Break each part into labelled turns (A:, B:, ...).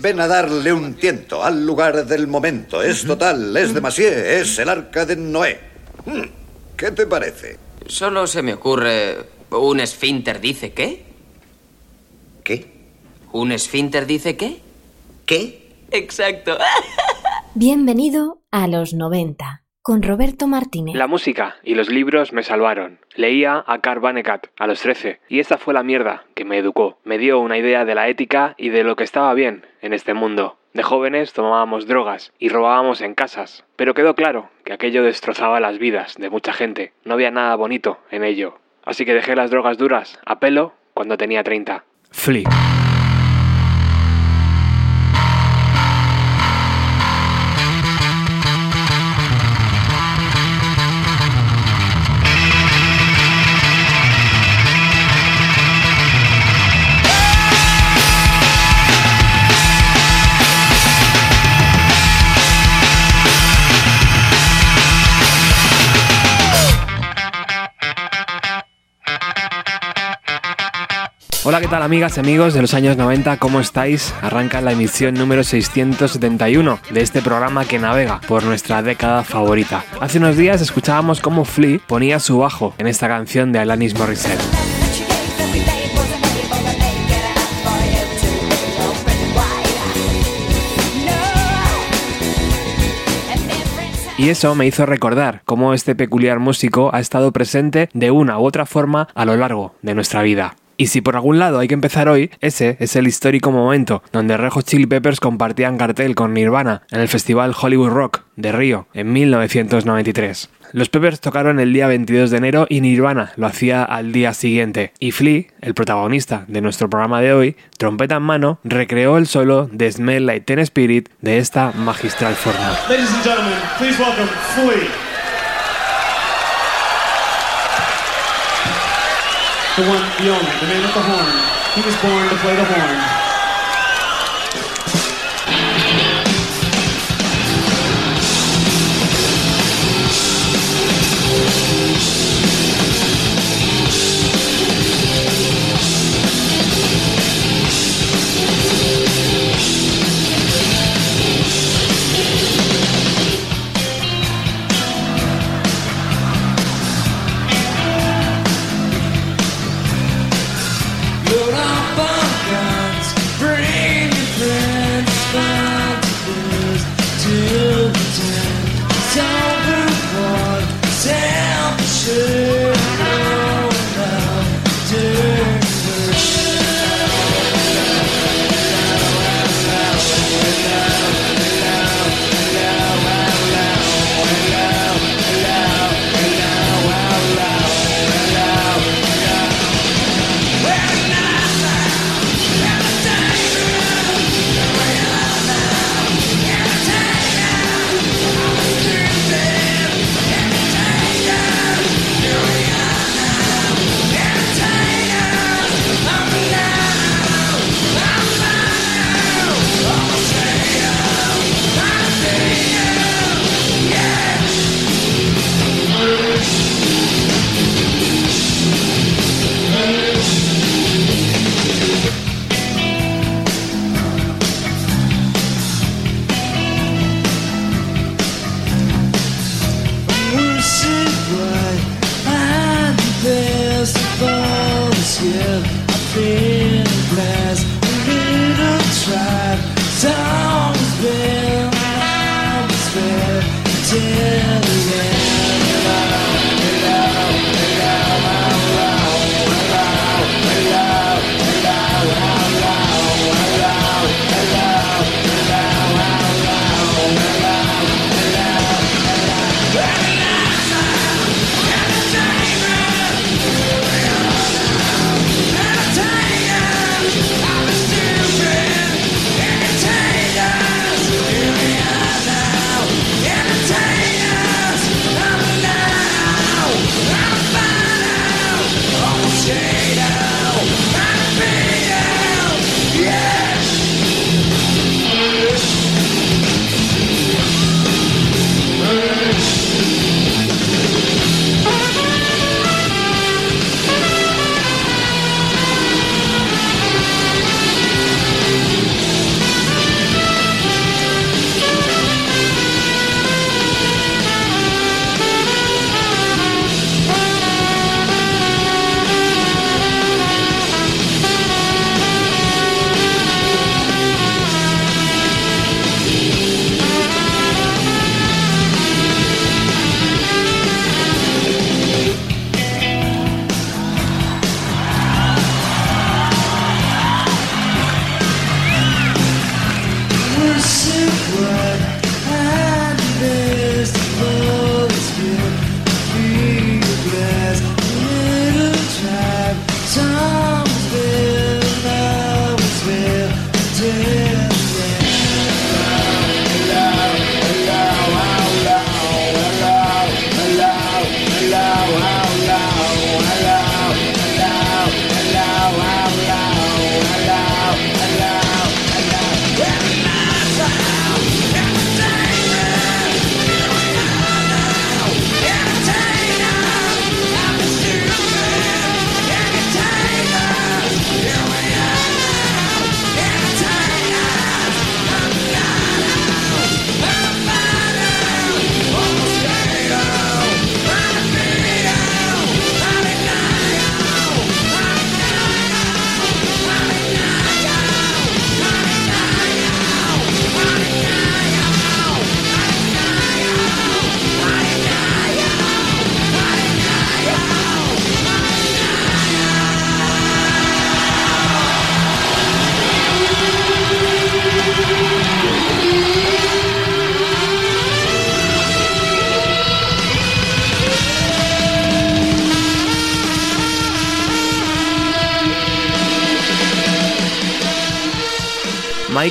A: Ven a darle un tiento al lugar del momento. Es total, es demasiado, es el arca de Noé. Hmm, ¿Qué te parece?
B: Solo se me ocurre... ¿Un esfínter dice qué?
A: ¿Qué?
B: ¿Un esfínter dice qué?
A: ¿Qué?
B: Exacto.
C: Bienvenido a los 90 con Roberto Martínez.
D: La música y los libros me salvaron. Leía a Carl Vonnegut a los 13 y esta fue la mierda que me educó. Me dio una idea de la ética y de lo que estaba bien en este mundo. De jóvenes tomábamos drogas y robábamos en casas, pero quedó claro que aquello destrozaba las vidas de mucha gente. No había nada bonito en ello. Así que dejé las drogas duras a pelo cuando tenía 30. Flea. Hola, ¿qué tal amigas y amigos de los años 90? ¿Cómo estáis? Arranca la emisión número 671 de este programa que navega por nuestra década favorita. Hace unos días escuchábamos cómo Flea ponía su bajo en esta canción de Alanis Morissette. Y eso me hizo recordar cómo este peculiar músico ha estado presente de una u otra forma a lo largo de nuestra vida. Y si por algún lado hay que empezar hoy, ese es el histórico momento donde Red Hot Chili Peppers compartían cartel con Nirvana en el Festival Hollywood Rock de Río en 1993. Los Peppers tocaron el día 22 de enero y Nirvana lo hacía al día siguiente. Y Flea, el protagonista de nuestro programa de hoy, trompeta en mano, recreó el solo de Smell Like Teen Spirit de esta magistral forma.
E: Ladies and gentlemen, please welcome Flea. The one, the only, the man with the horn. He was born to play the horn.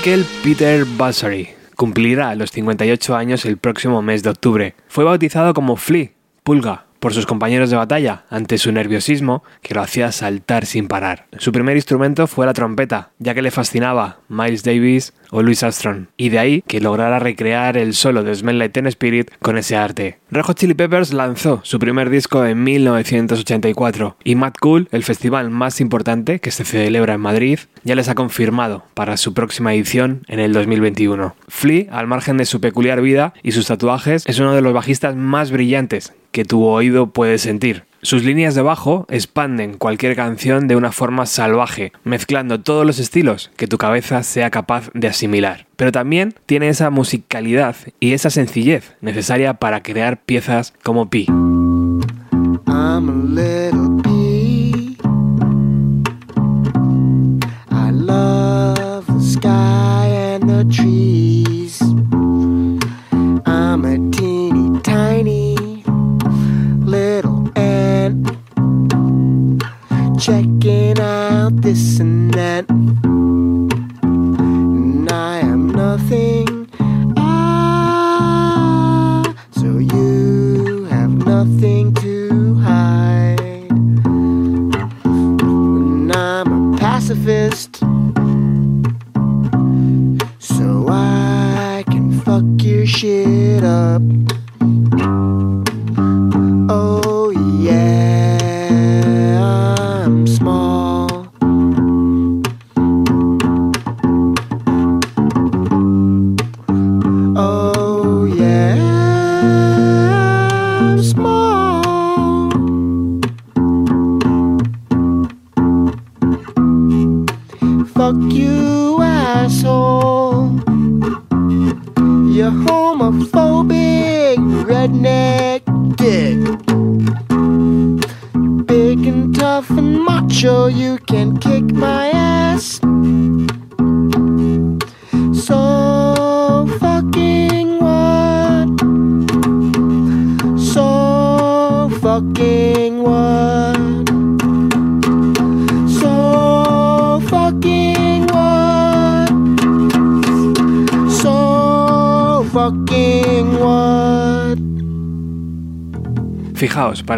D: Michael Peter Bassery cumplirá los 58 años el próximo mes de octubre. Fue bautizado como Flea, pulga, por sus compañeros de batalla ante su nerviosismo que lo hacía saltar sin parar. Su primer instrumento fue la trompeta, ya que le fascinaba Miles Davis o Louis Armstrong, y de ahí que lograra recrear el solo de Smell Like Teen Spirit con ese arte. Red Hot Chili Peppers lanzó su primer disco en 1984 y Mad Cool, el festival más importante que se celebra en Madrid, ya les ha confirmado para su próxima edición en el 2021. Flea, al margen de su peculiar vida y sus tatuajes, es uno de los bajistas más brillantes que tu oído puede sentir. Sus líneas de bajo expanden cualquier canción de una forma salvaje, mezclando todos los estilos que tu cabeza sea capaz de asimilar. Pero también tiene esa musicalidad y esa sencillez necesaria para crear piezas como Pi.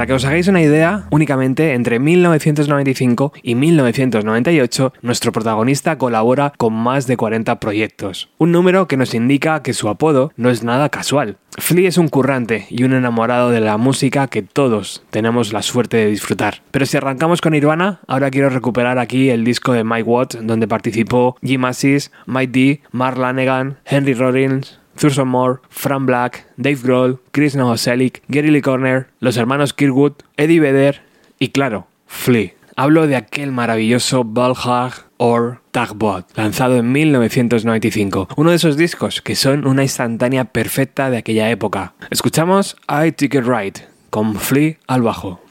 D: Para que os hagáis una idea, únicamente entre 1995 y 1998 nuestro protagonista colabora con más de 40 proyectos, un número que nos indica que su apodo no es nada casual. Flea es un currante y un enamorado de la música que todos tenemos la suerte de disfrutar. Pero si arrancamos con Nirvana, ahora quiero recuperar aquí el disco de Mike Watt donde participó Jim Assis, Mike D, Mark Lanegan, Henry Rollins, Thurston Moore, Fran Black, Dave Grohl, Chris Novoselic, Gary Lee Corner, los hermanos Kirkwood, Eddie Vedder y claro, Flea. Hablo de aquel maravilloso Valhalla or Tagbot, lanzado en 1995, uno de esos discos que son una instantánea perfecta de aquella época. Escuchamos I It Right, con Flea al bajo.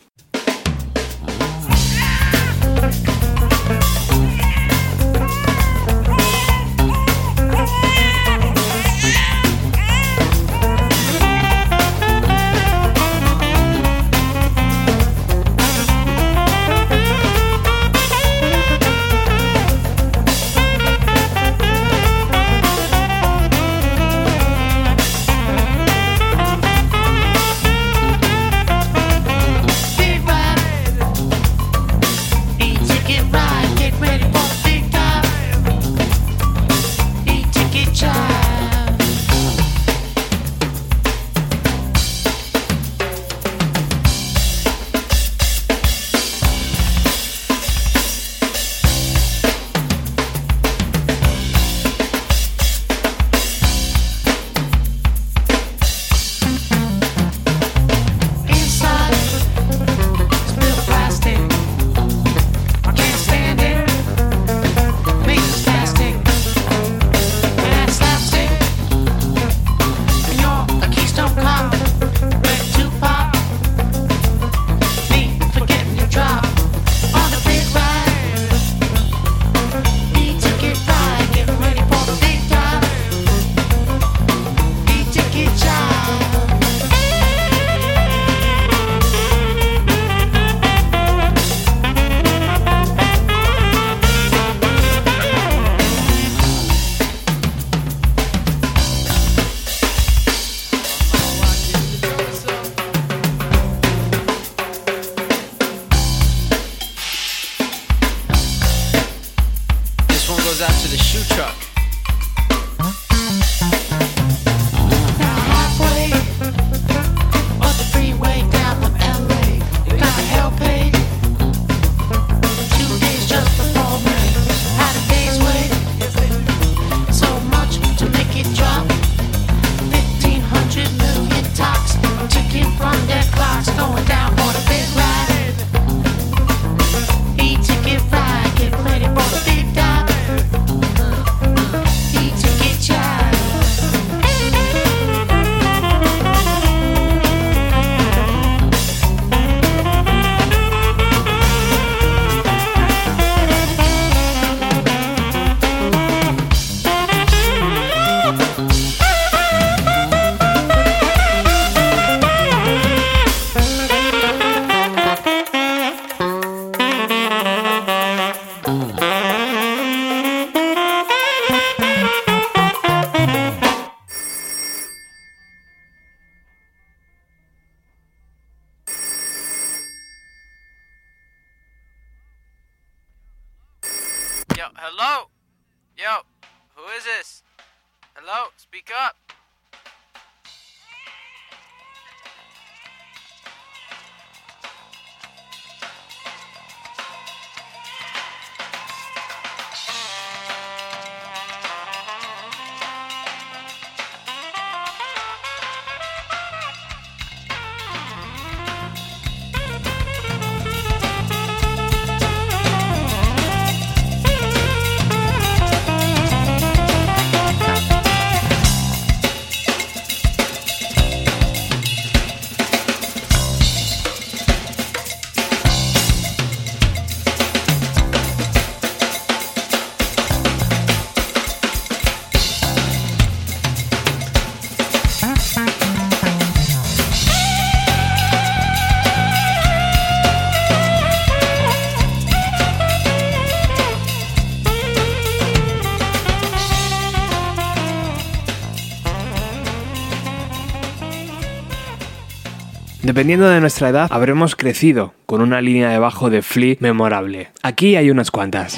D: Wake up!
F: Dependiendo de nuestra edad, habremos crecido con una línea de bajo de Flea memorable. Aquí hay unas cuantas.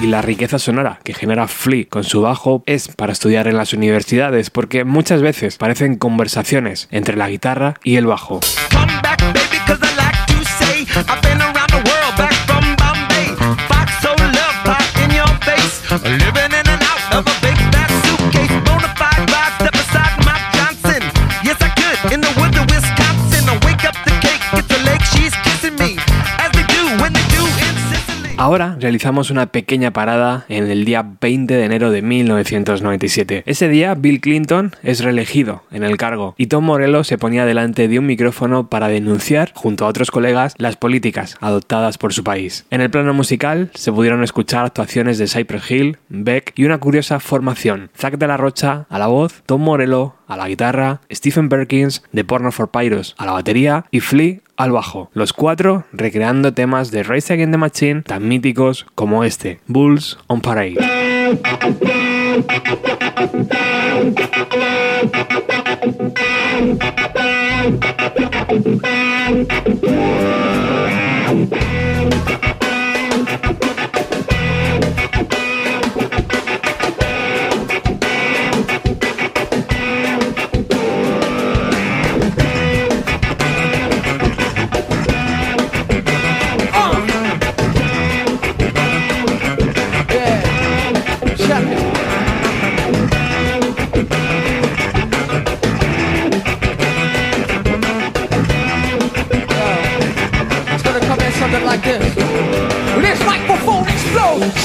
F: Y la riqueza sonora que genera Flea con su bajo es para estudiar en las universidades porque muchas veces parecen conversaciones entre la guitarra y el bajo. Ahora realizamos una pequeña parada en el día 20 de enero de 1997. Ese día Bill Clinton es reelegido en el cargo y Tom Morello se ponía delante de un micrófono para denunciar, junto a otros colegas, las políticas adoptadas por su país. En el plano musical se pudieron escuchar actuaciones de Cypress Hill, Beck y una curiosa formación. Zack de la Rocha a la voz, Tom Morello a la guitarra, Stephen Perkins de Porno for Pyros a la batería y Flea al bajo. Los cuatro recreando temas de Race Against the Machine tan míticos como este, Bulls on Parade.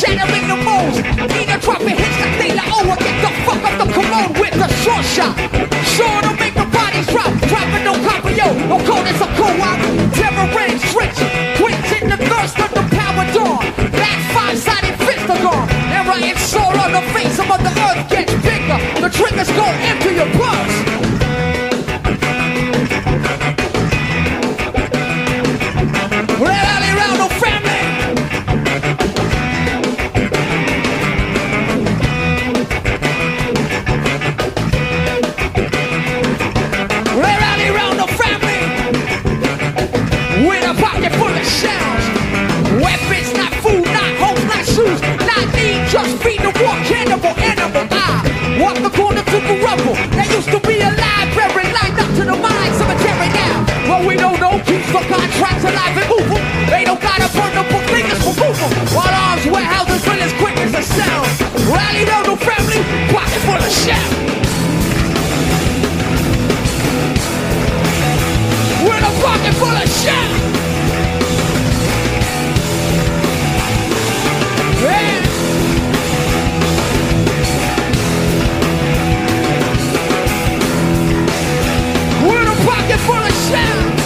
G: Shattering the molds. Need a trumpet hits like, oh, I get the fuck up the commode with the short shot. Sure to make the bodies drop, dropping no copper, yo. No code is a co-op. Rain stretch, quits in the thirst of the power dawn. That five-sided fist are gone. And soul on the face of the earth gets bigger. The triggers go into your purse. The contracts alive and moving. They don't gotta burn the book fingers for moving. While arms warehouses as quick as a sound. Rally round the family, pocket full of shell. With a pocket full of shell. Hey. With a pocket full of shell.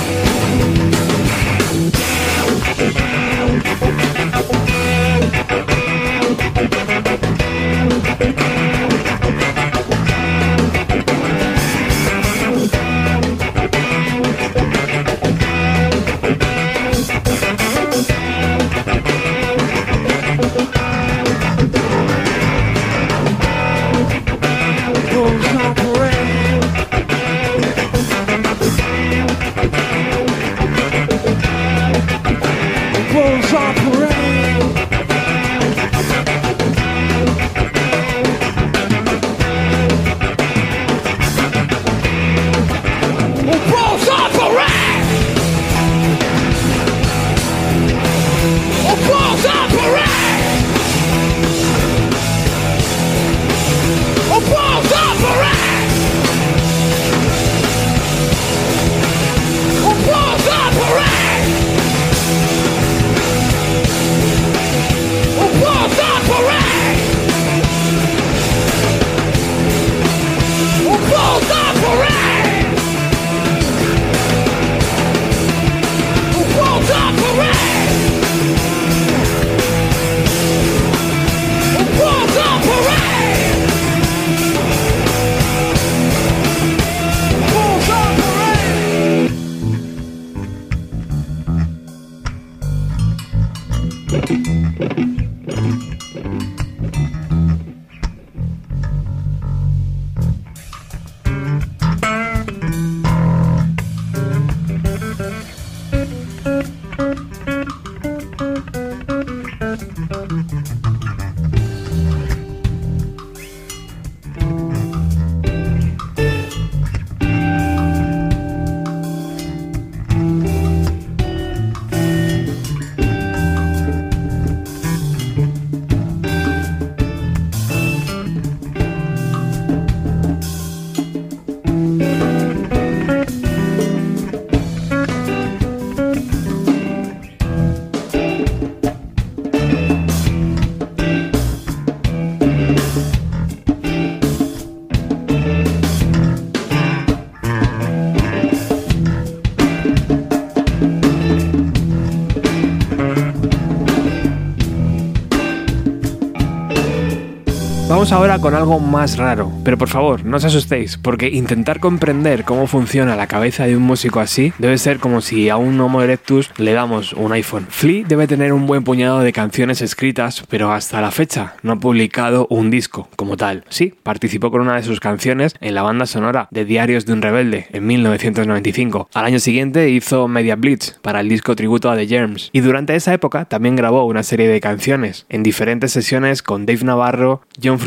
D: Vamos ahora con algo más raro, pero por favor, no os asustéis, porque intentar comprender cómo funciona la cabeza de un músico así debe ser como si a un Homo erectus le damos un iPhone. Flea debe tener un buen puñado de canciones escritas, pero hasta la fecha no ha publicado un disco como tal. Sí, participó con una de sus canciones en la banda sonora de Diarios de un Rebelde en 1995. Al año siguiente hizo Media Blitz para el disco tributo a The Germs, y durante esa época también grabó una serie de canciones en diferentes sesiones con Dave Navarro, John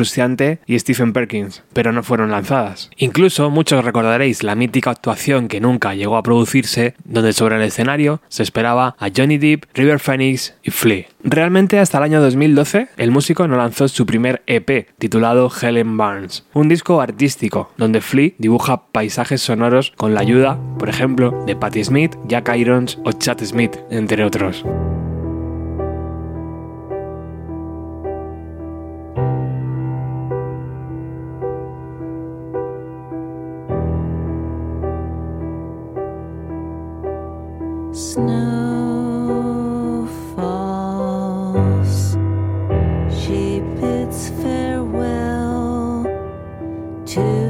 D: y Stephen Perkins, pero no fueron lanzadas. Incluso muchos recordaréis la mítica actuación que nunca llegó a producirse, donde sobre el escenario se esperaba a Johnny Depp, River Phoenix y Flea. Realmente hasta el año 2012 el músico no lanzó su primer EP titulado Helen Barnes, un disco artístico donde Flea dibuja paisajes sonoros con la ayuda, por ejemplo, de Patti Smith, Jack Irons o Chad Smith, entre otros.
H: To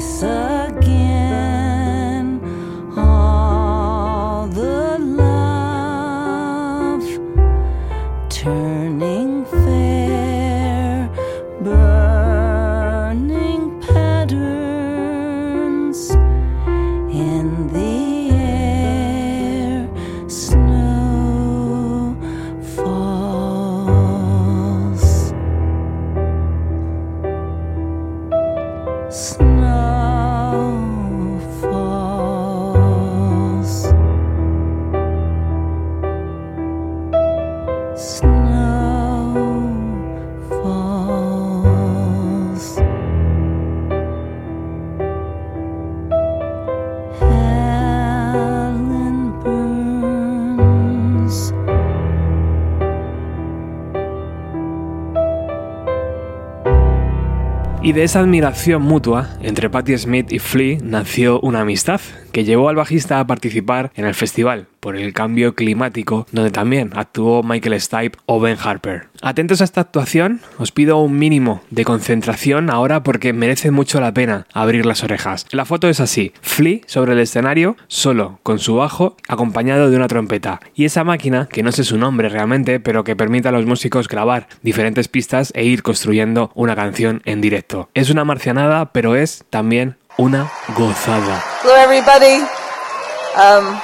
D: sun. De esa admiración mutua entre Patti Smith y Flea nació una amistad que llevó al bajista a participar en el festival por el cambio climático, donde también actuó Michael Stipe o Ben Harper. Atentos a esta actuación, os pido un mínimo de concentración ahora porque merece mucho la pena abrir las orejas. La foto es así, Flea sobre el escenario, solo, con su bajo, acompañado de una trompeta. Y esa máquina, que no sé su nombre realmente, pero que permite a los músicos grabar diferentes pistas e ir construyendo una canción en directo. Es una marcianada, pero es también una gozada.
I: Hello, everybody. Um,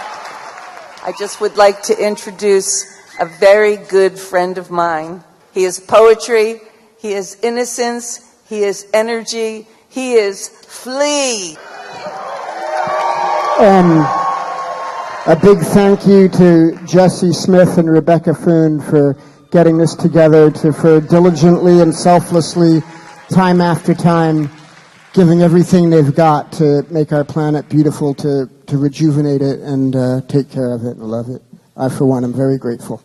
I: I just would like to introduce a very good friend of mine. He is poetry, he is innocence, he is energy, he is Flea.
J: Um, a big thank you to Jesse Smith and Rebecca Foon for getting this together, to, for diligently and selflessly, time after time, giving everything they've got to make our planet beautiful, to, to rejuvenate it and uh, take care of it and love it. I, for one, am very grateful.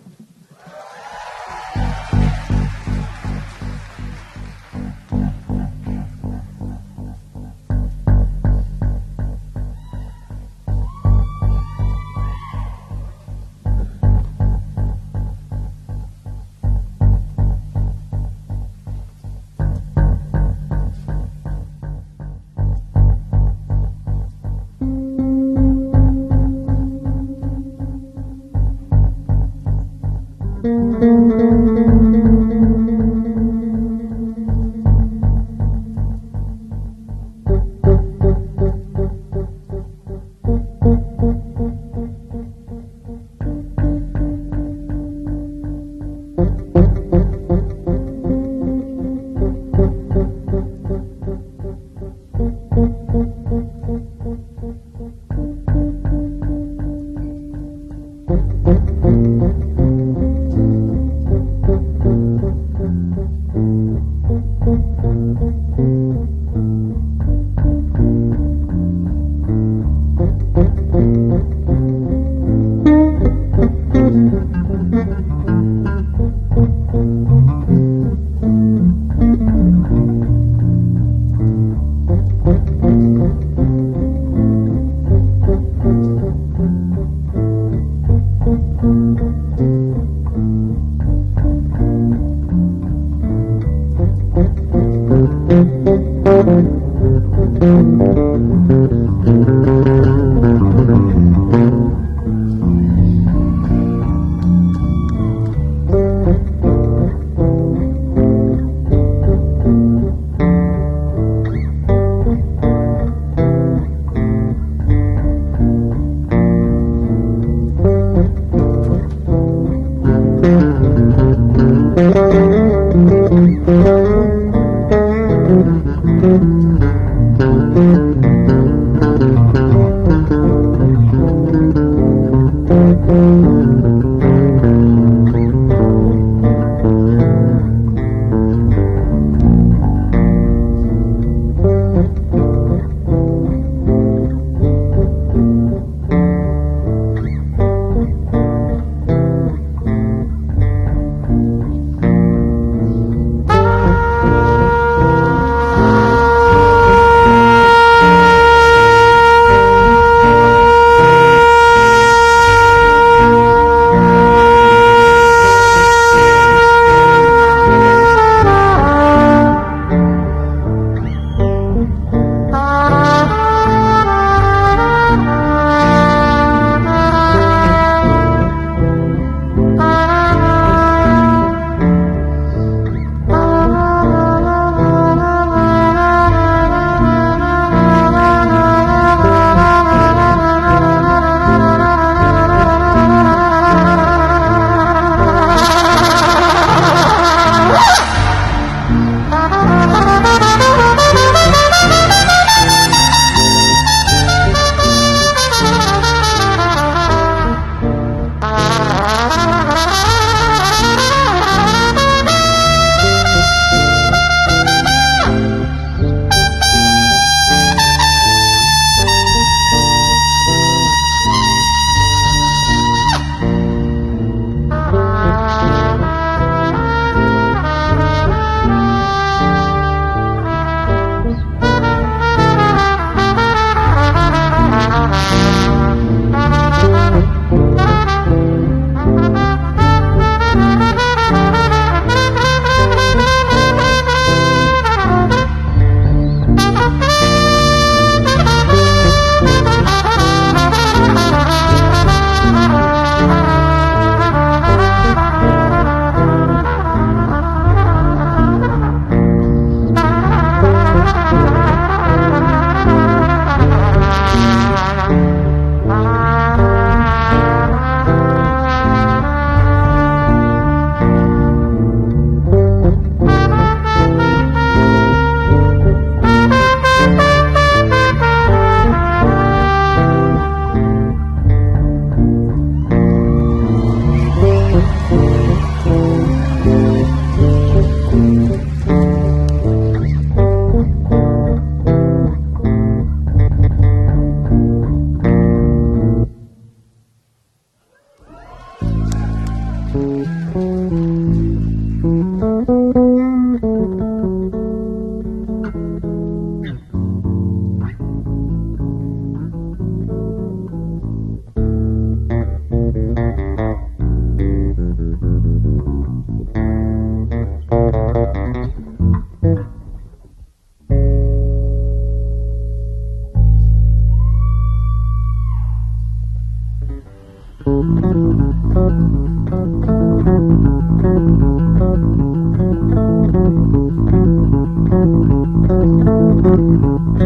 J: Thank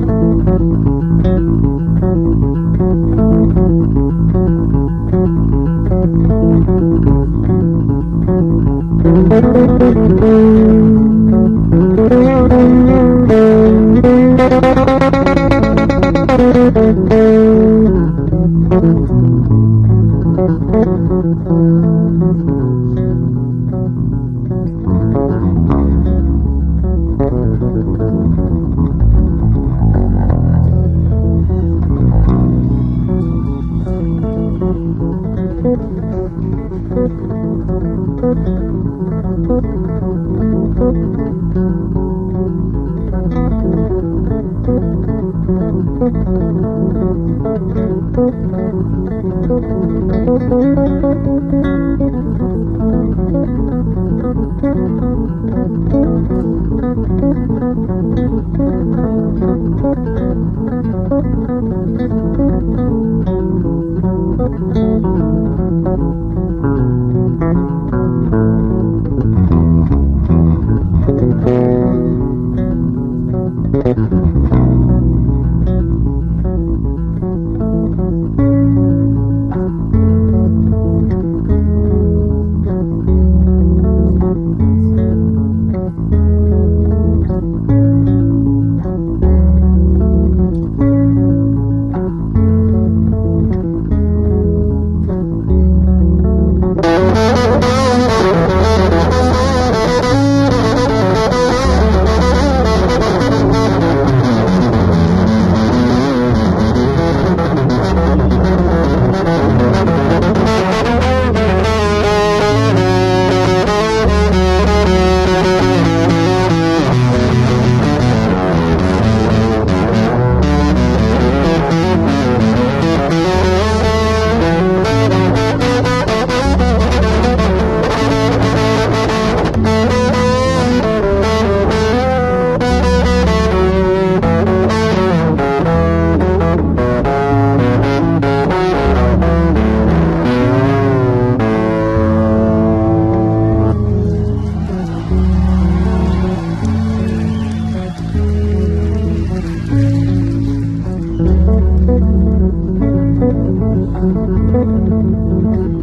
J: you.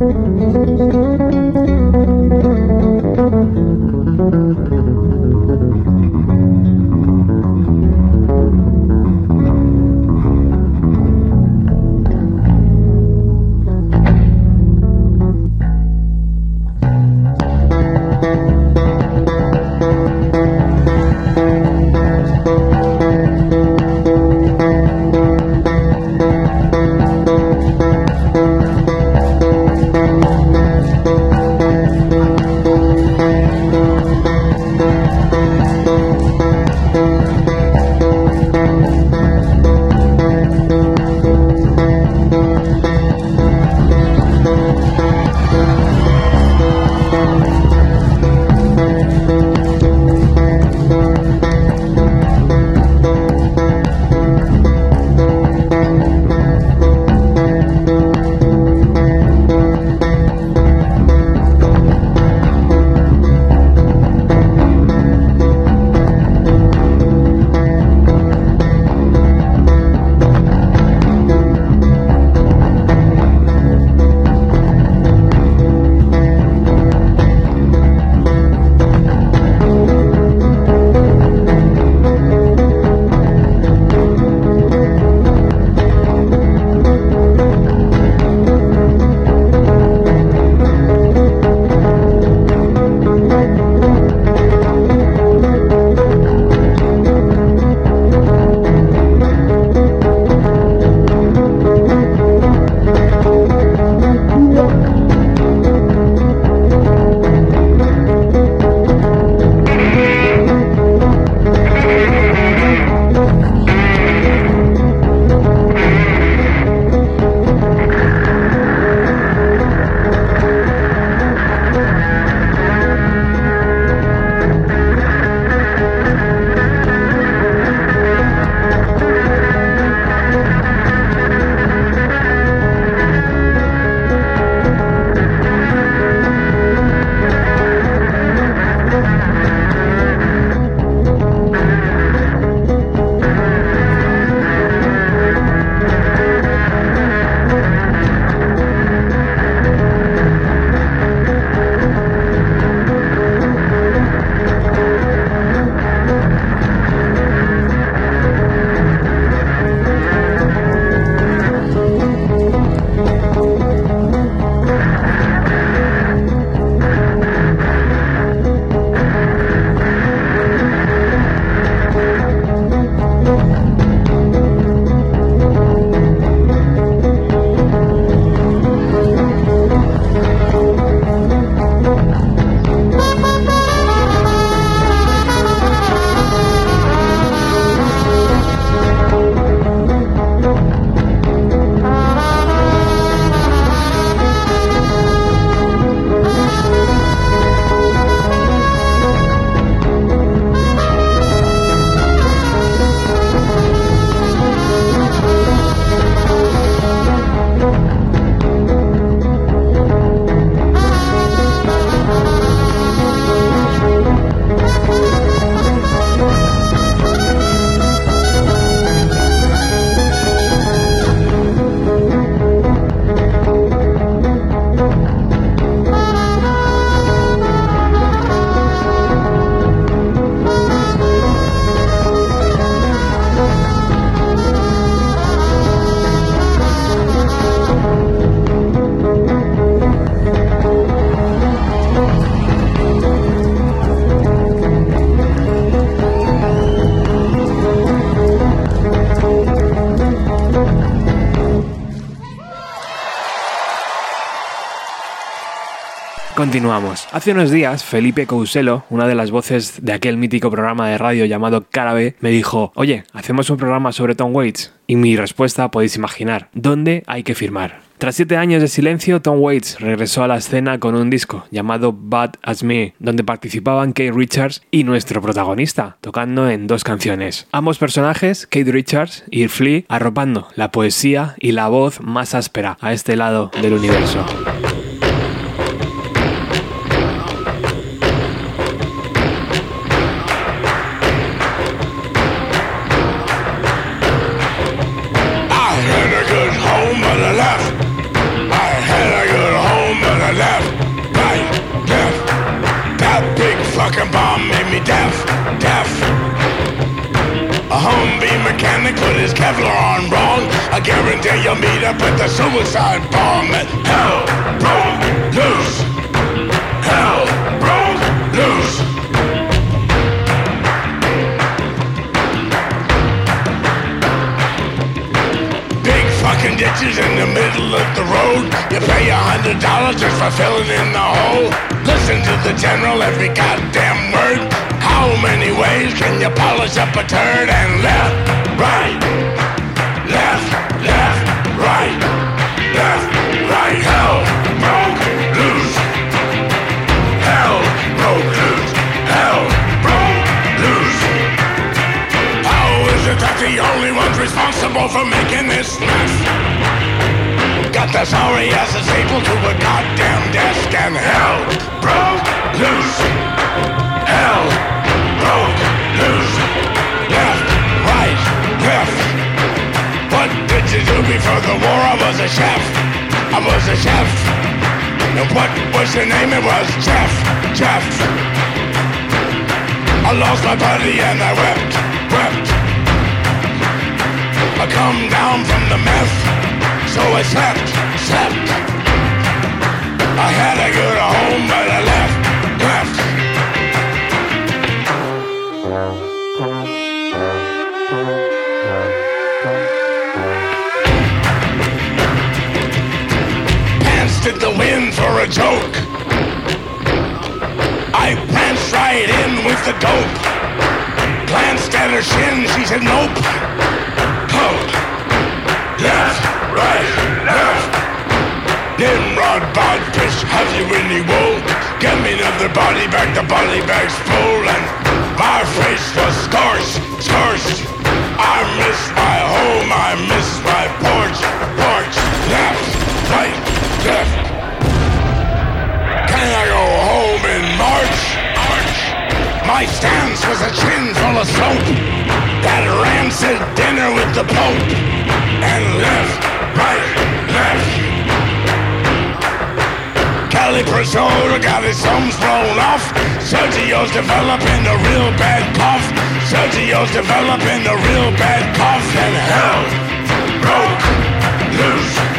J: Mm-hmm.
D: Continuamos. Hace unos días, Felipe Couselo, una de las voces de aquel mítico programa de radio llamado Carabe, me dijo, oye, hacemos un programa sobre Tom Waits. Y mi respuesta podéis imaginar, ¿dónde hay que firmar? Tras siete años de silencio, Tom Waits regresó a la escena con un disco llamado Bad As Me, donde participaban Kate Richards y nuestro protagonista, tocando en dos canciones. Ambos personajes, Kate Richards y Flea, arropando la poesía y la voz más áspera a este lado del universo.
K: Humvee mechanic put his Kevlar on wrong. I guarantee you'll meet up with the suicide bomb. Hell broke loose. Hell broke loose. Big fucking ditches in the middle of the road. You pay a hundred dollars just for filling in the hole. Listen to the general every goddamn word. How many ways can you polish up a turd? And left, right, left, left, right, left, right. Hell broke loose. Hell broke loose. Hell broke loose. How is it that the only ones responsible for making this mess got the sorry asses able to a goddamn desk and hell broke loose? Hell broke loose. Left, right, left. What did you do before the war? I was a chef. I was a chef. And what was your name? It was Jeff. Jeff. I lost my buddy and I wept, wept. I come down from the meth, so I slept, slept. I had a good home, but I left. Wind for a joke. I pranced right in with the dope. Glanced at her shin, she said nope. Hope. Left, right, left. Nimrod, Bodfish, have you any wool? Get me another body bag, the body bag's full, and my face was scorched, scorched. I miss my home, I miss my porch, porch. Left, right, left. Can I go home in March? March. My stance was a chin full of soap. That rancid dinner with the Pope. And left, right, left. Cali Prisota got his thumbs blown off. Sergio's developing a real bad cough. Sergio's developing a real bad cough. And hell broke loose.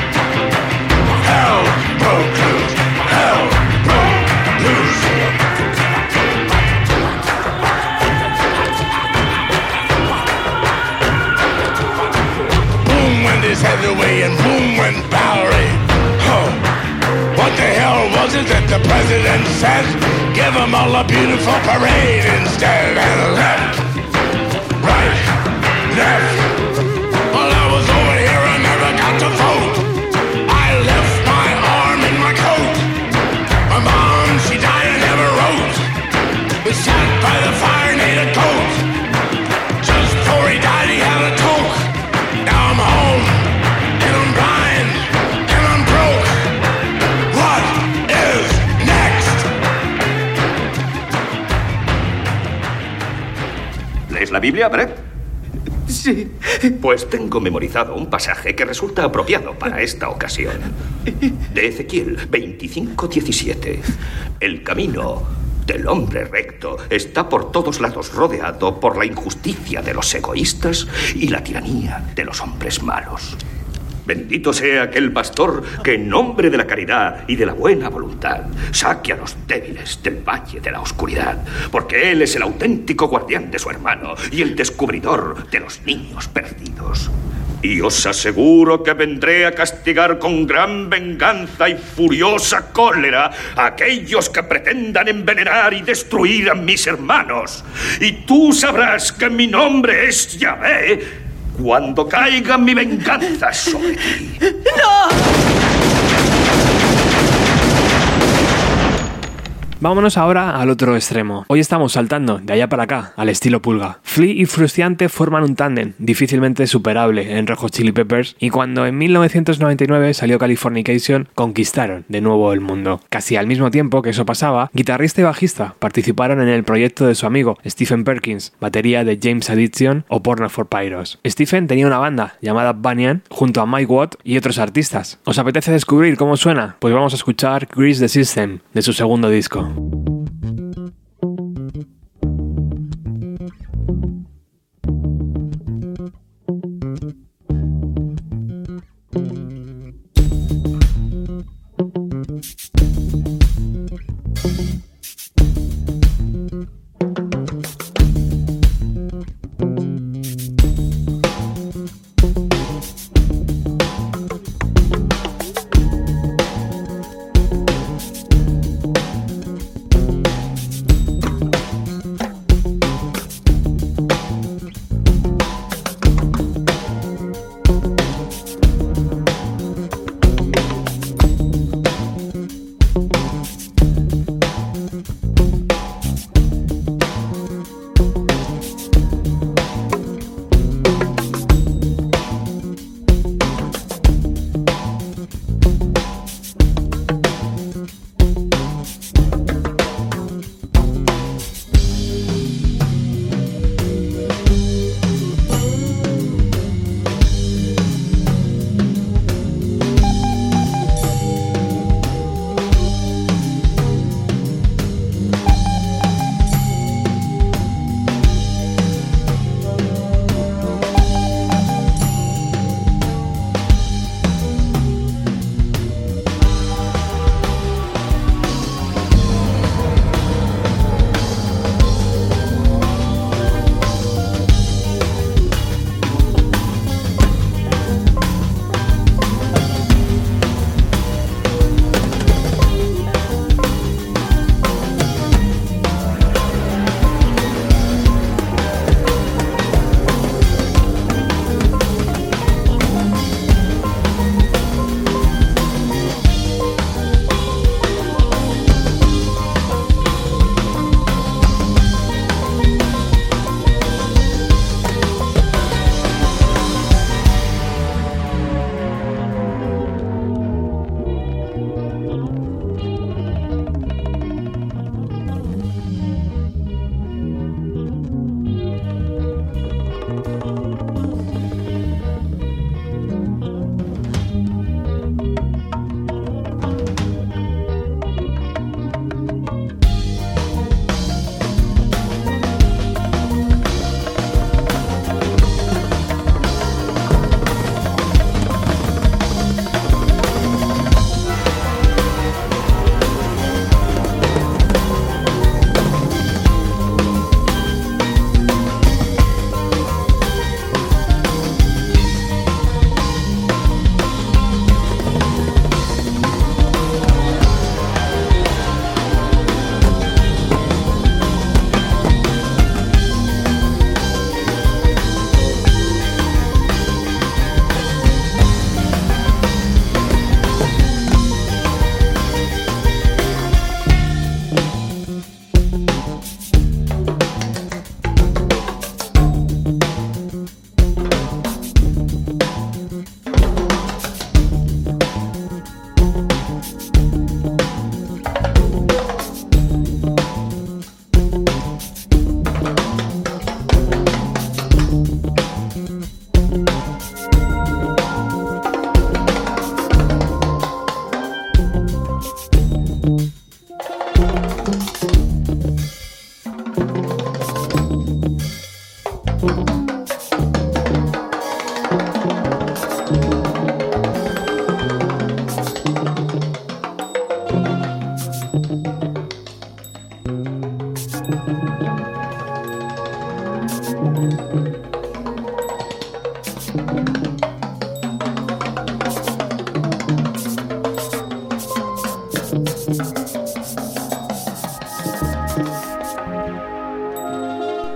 L: Pues tengo memorizado un pasaje que resulta apropiado para esta ocasión. De Ezequiel 25:17. El camino del hombre recto está por todos lados rodeado por la injusticia de los egoístas y la tiranía de los hombres malos. Bendito sea aquel pastor que en nombre de la caridad y de la buena voluntad saque a los débiles del valle de la oscuridad, porque él es el auténtico guardián de su hermano y el descubridor de los niños perdidos. Y os aseguro que vendré a castigar con gran venganza y furiosa cólera a aquellos que pretendan envenenar y destruir a mis hermanos. Y tú sabrás que mi nombre es Yahvé cuando caiga mi venganza sobre ti.
D: Vámonos ahora al otro extremo. Hoy estamos saltando de allá para acá, al estilo pulga. Flea y Frustiante forman un tándem difícilmente superable en Hot Chili Peppers y cuando en 1999 salió Californication, conquistaron de nuevo el mundo. Casi al mismo tiempo que eso pasaba, guitarrista y bajista participaron en el proyecto de su amigo Stephen Perkins, batería de James Addiction o Porno for Pyros. Stephen tenía una banda llamada Banyan junto a Mike Watt y otros artistas. ¿Os apetece descubrir cómo suena? Pues vamos a escuchar Grease the System de su segundo disco.
H: you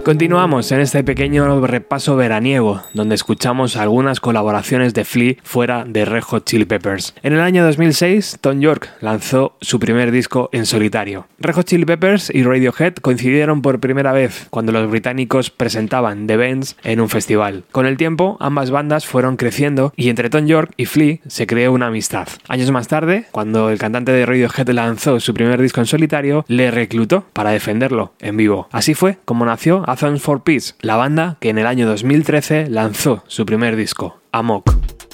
D: Continuamos en este pequeño repaso veraniego, donde escuchamos algunas colaboraciones de Flea fuera de Red Chili Peppers. En el año 2006, Tom York lanzó su primer disco en solitario. Red Chili Peppers y Radiohead coincidieron por primera vez cuando los británicos presentaban The Bends en un festival. Con el tiempo, ambas bandas fueron creciendo y entre Tom York y Flea se creó una amistad. Años más tarde, cuando el cantante de Radiohead lanzó su primer disco en solitario, le reclutó para defenderlo en vivo. Así fue como nació Athens for Peace, la banda que en el año 2013 lanzó su primer disco, Amok.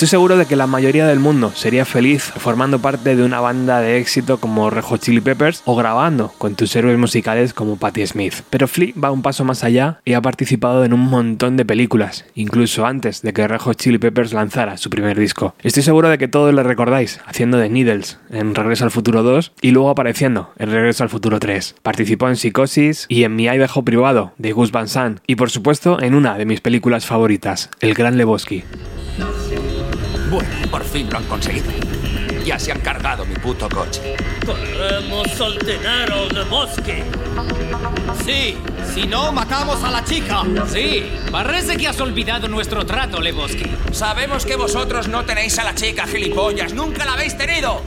D: Estoy seguro de que la mayoría del mundo sería feliz formando parte de una banda de éxito como Red Hot Chili Peppers o grabando con tus héroes musicales como Patti Smith. Pero Flea va un paso más allá y ha participado en un montón de películas, incluso antes de que Red Hot Chili Peppers lanzara su primer disco. Estoy seguro de que todos le recordáis haciendo de Needles en Regreso al Futuro 2 y luego apareciendo en Regreso al Futuro 3. Participó en Psicosis y en Mi Idaho privado de Gus Van Sant y por supuesto en una de mis películas favoritas, El Gran Lebowski.
M: Bueno, por fin lo han conseguido. Ya se han cargado mi puto coche.
N: Corremos al Tenero de Bosque.
O: Sí, si no, matamos a la chica.
N: Sí, parece que has olvidado nuestro trato, Lebowski.
M: Sabemos que vosotros no tenéis a la chica, gilipollas. ¡Nunca la habéis tenido!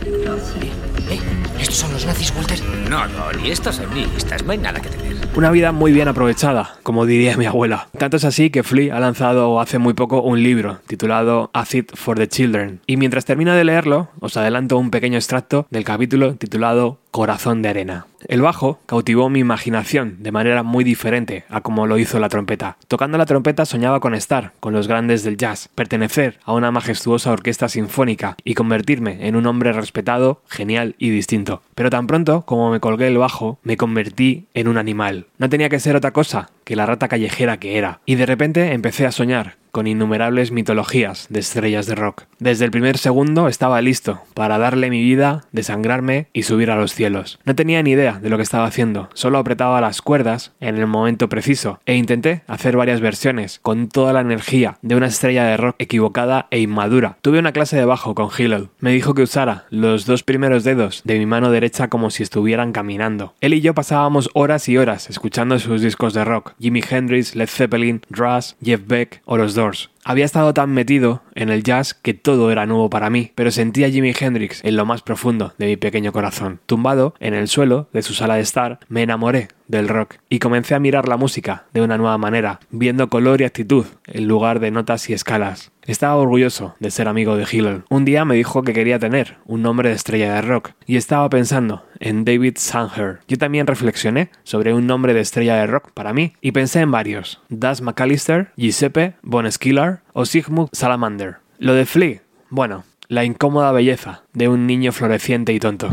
O: ¿Estos son los nazis, Walter?
M: No, no, ni estos son ni listas. No hay nada que tener.
D: Una vida muy bien aprovechada, como diría mi abuela. Tanto es así que Flea ha lanzado hace muy poco un libro titulado Acid for the Children. Y mientras termino de leerlo, os adelanto un pequeño extracto del capítulo titulado Corazón de Arena. El bajo cautivó mi imaginación de manera muy diferente a como lo hizo la trompeta. Tocando la trompeta soñaba con estar con los grandes del jazz, pertenecer a una majestuosa orquesta sinfónica y convertirme en un hombre respetado, genial y distinto. Pero tan pronto como me colgué el bajo, me convertí en un animal. No tenía que ser otra cosa que la rata callejera que era. Y de repente empecé a soñar con innumerables mitologías de estrellas de rock. Desde el primer segundo estaba listo para darle mi vida, desangrarme y subir a los cielos. No tenía ni idea de lo que estaba haciendo, solo apretaba las cuerdas en el momento preciso e intenté hacer varias versiones con toda la energía de una estrella de rock equivocada e inmadura. Tuve una clase de bajo con Hillel. Me dijo que usara los dos primeros dedos de mi mano derecha como si estuvieran caminando. Él y yo pasábamos horas y horas escuchando sus discos de rock, Jimi Hendrix, Led Zeppelin, Rush, Jeff Beck o los Doors. Había estado tan metido en el jazz que todo era nuevo para mí, pero sentía a Jimi Hendrix en lo más profundo de mi pequeño corazón. Tumbado en el suelo de su sala de estar, me enamoré del rock y comencé a mirar la música de una nueva manera, viendo color y actitud en lugar de notas y escalas. Estaba orgulloso de ser amigo de Hillel. Un día me dijo que quería tener un nombre de estrella de rock y estaba pensando en David Sanger. Yo también reflexioné sobre un nombre de estrella de rock para mí y pensé en varios: Das McAllister, Giuseppe, Bon o Sigmund Salamander. Lo de Flea, bueno, la incómoda belleza de un niño floreciente y tonto.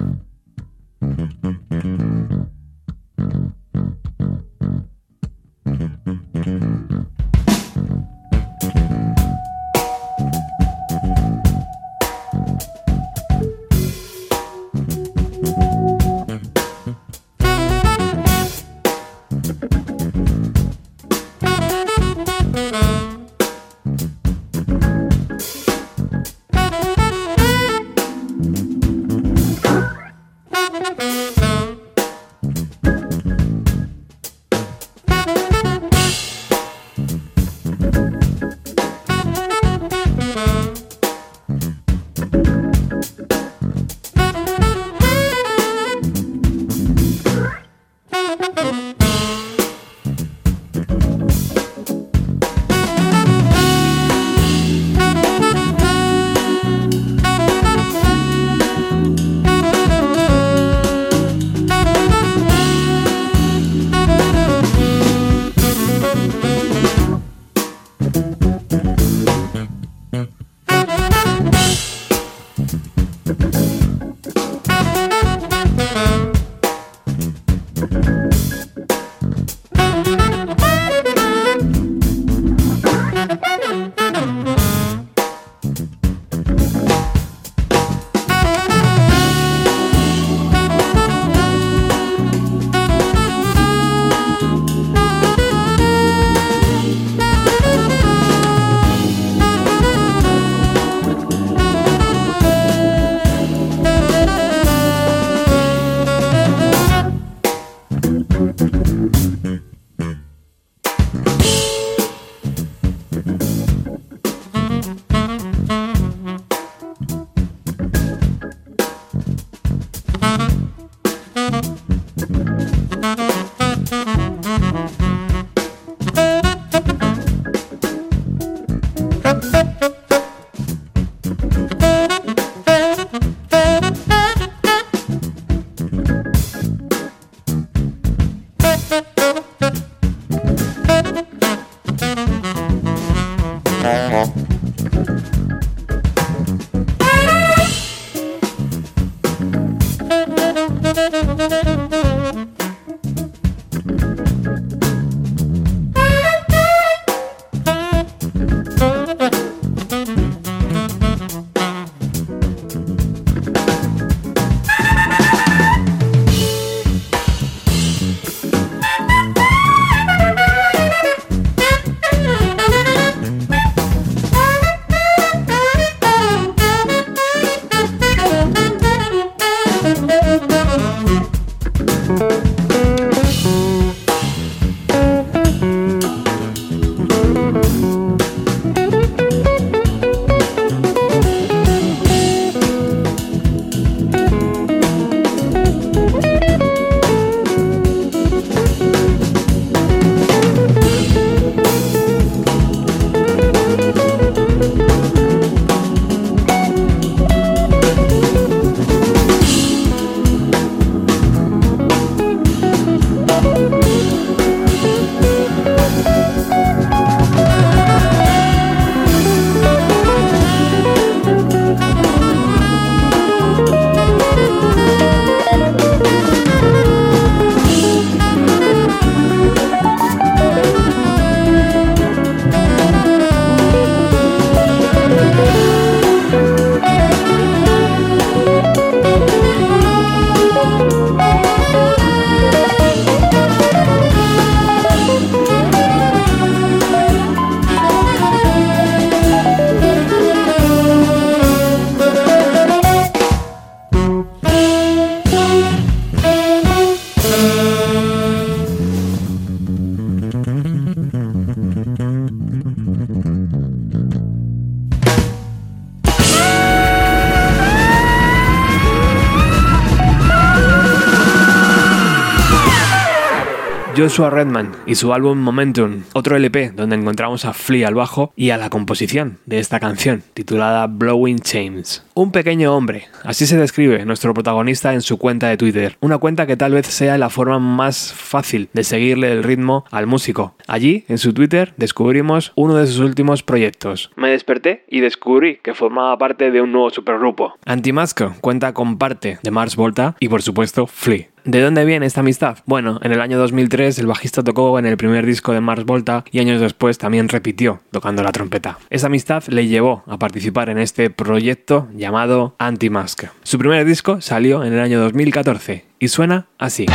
D: Joshua Redman y su álbum Momentum, otro LP donde encontramos a Flea al bajo y a la composición de esta canción titulada Blowing Chains. Un pequeño hombre, así se describe nuestro protagonista en su cuenta de Twitter, una cuenta que tal vez sea la forma más fácil de seguirle el ritmo al músico. Allí, en su Twitter, descubrimos uno de sus últimos proyectos. Me desperté y descubrí que formaba parte de un nuevo supergrupo. Antimasco cuenta con parte de Mars Volta y por supuesto Flea. ¿De dónde viene esta amistad? Bueno, en el año 2003 el bajista tocó en el primer disco de Mars Volta y años después también repitió tocando la trompeta. Esa amistad le llevó a participar en este proyecto llamado Anti-Mask. Su primer disco salió en el año 2014 y suena así.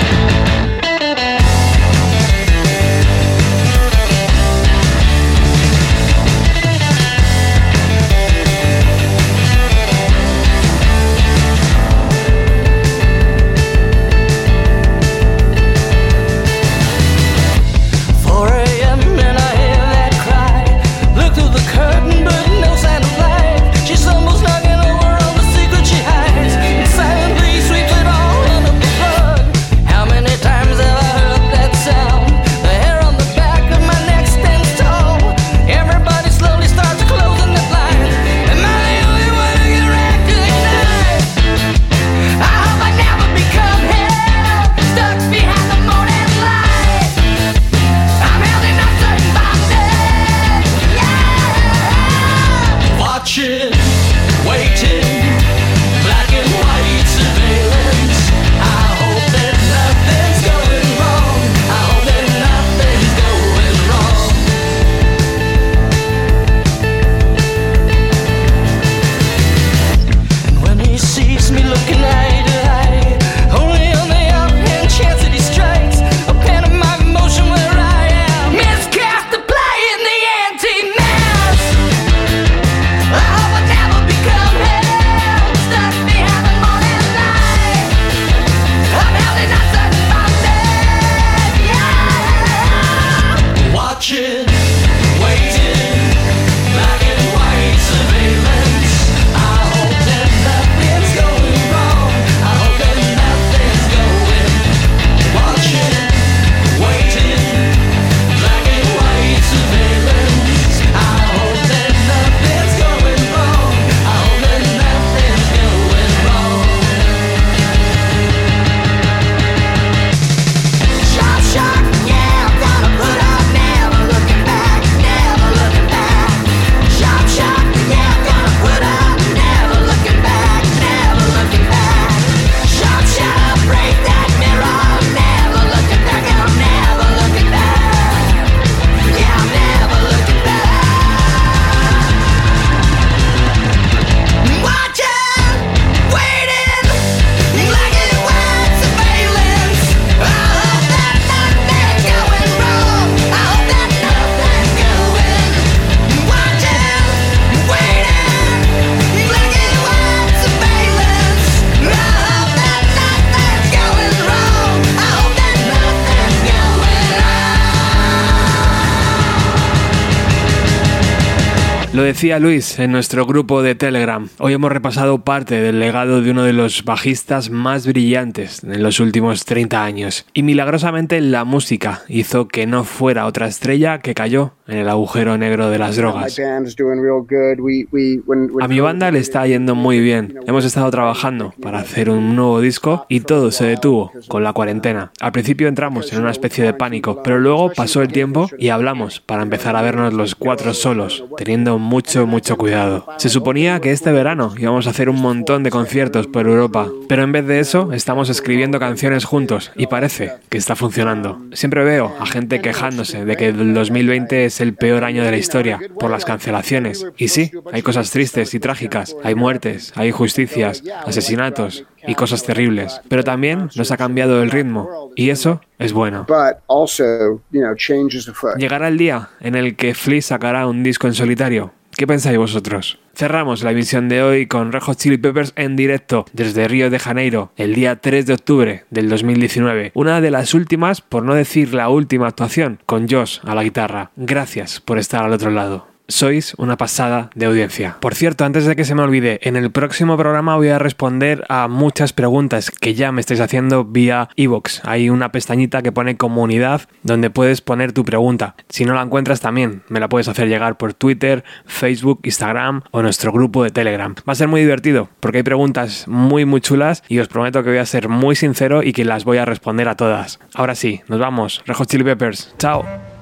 D: Decía Luis en nuestro grupo de Telegram. Hoy hemos repasado parte del legado de uno de los bajistas más brillantes en los últimos 30 años. Y milagrosamente la música hizo que no fuera otra estrella que cayó en el agujero negro de las drogas. A mi banda le está yendo muy bien. Hemos estado trabajando para hacer un nuevo disco y todo se detuvo con la cuarentena. Al principio entramos en una especie de pánico, pero luego pasó el tiempo y hablamos para empezar a vernos los cuatro solos, teniendo mucho, mucho cuidado. Se suponía que este verano íbamos a hacer un montón de conciertos por Europa, pero en vez de eso estamos escribiendo canciones juntos y parece que está funcionando. Siempre veo a gente quejándose de que el 2020 es el peor año de la historia por las cancelaciones. Y sí, hay cosas tristes y trágicas, hay muertes, hay injusticias, asesinatos y cosas terribles, pero también nos ha cambiado el ritmo y eso es bueno. Llegará el día en el que Flea sacará un disco en solitario. ¿Qué pensáis vosotros? Cerramos la emisión de hoy con Red Chili Peppers en directo desde Río de Janeiro el día 3 de octubre del 2019. Una de las últimas, por no decir la última actuación, con Josh a la guitarra. Gracias por estar al otro lado. Sois una pasada de audiencia. Por cierto, antes de que se me olvide, en el próximo programa voy a responder a muchas preguntas que ya me estáis haciendo vía iVoox. Hay una pestañita que pone comunidad donde puedes poner tu pregunta. Si no la encuentras también, me la puedes hacer llegar por Twitter, Facebook, Instagram o nuestro grupo de Telegram. Va a ser muy divertido porque hay preguntas muy muy chulas y os prometo que voy a ser muy sincero y que las voy a responder a todas. Ahora sí, nos vamos. Rejo Chili Peppers. Chao.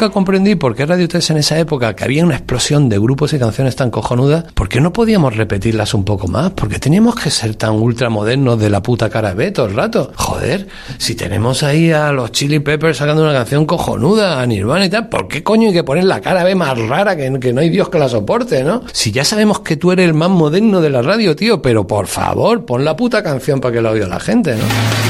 P: Nunca comprendí por qué Radio 3 en esa época, que había una explosión de grupos y canciones tan cojonudas, ¿por qué no podíamos repetirlas un poco más? ¿Por qué teníamos que ser tan ultramodernos de la puta cara B todo el rato? Joder, si tenemos ahí a los Chili Peppers sacando una canción cojonuda, a Nirvana y tal, ¿por qué coño hay que poner la cara B más rara que, que no hay Dios que la soporte, ¿no? Si ya sabemos que tú eres el más moderno de la radio, tío, pero por favor, pon la puta canción para que la oiga la gente, ¿no?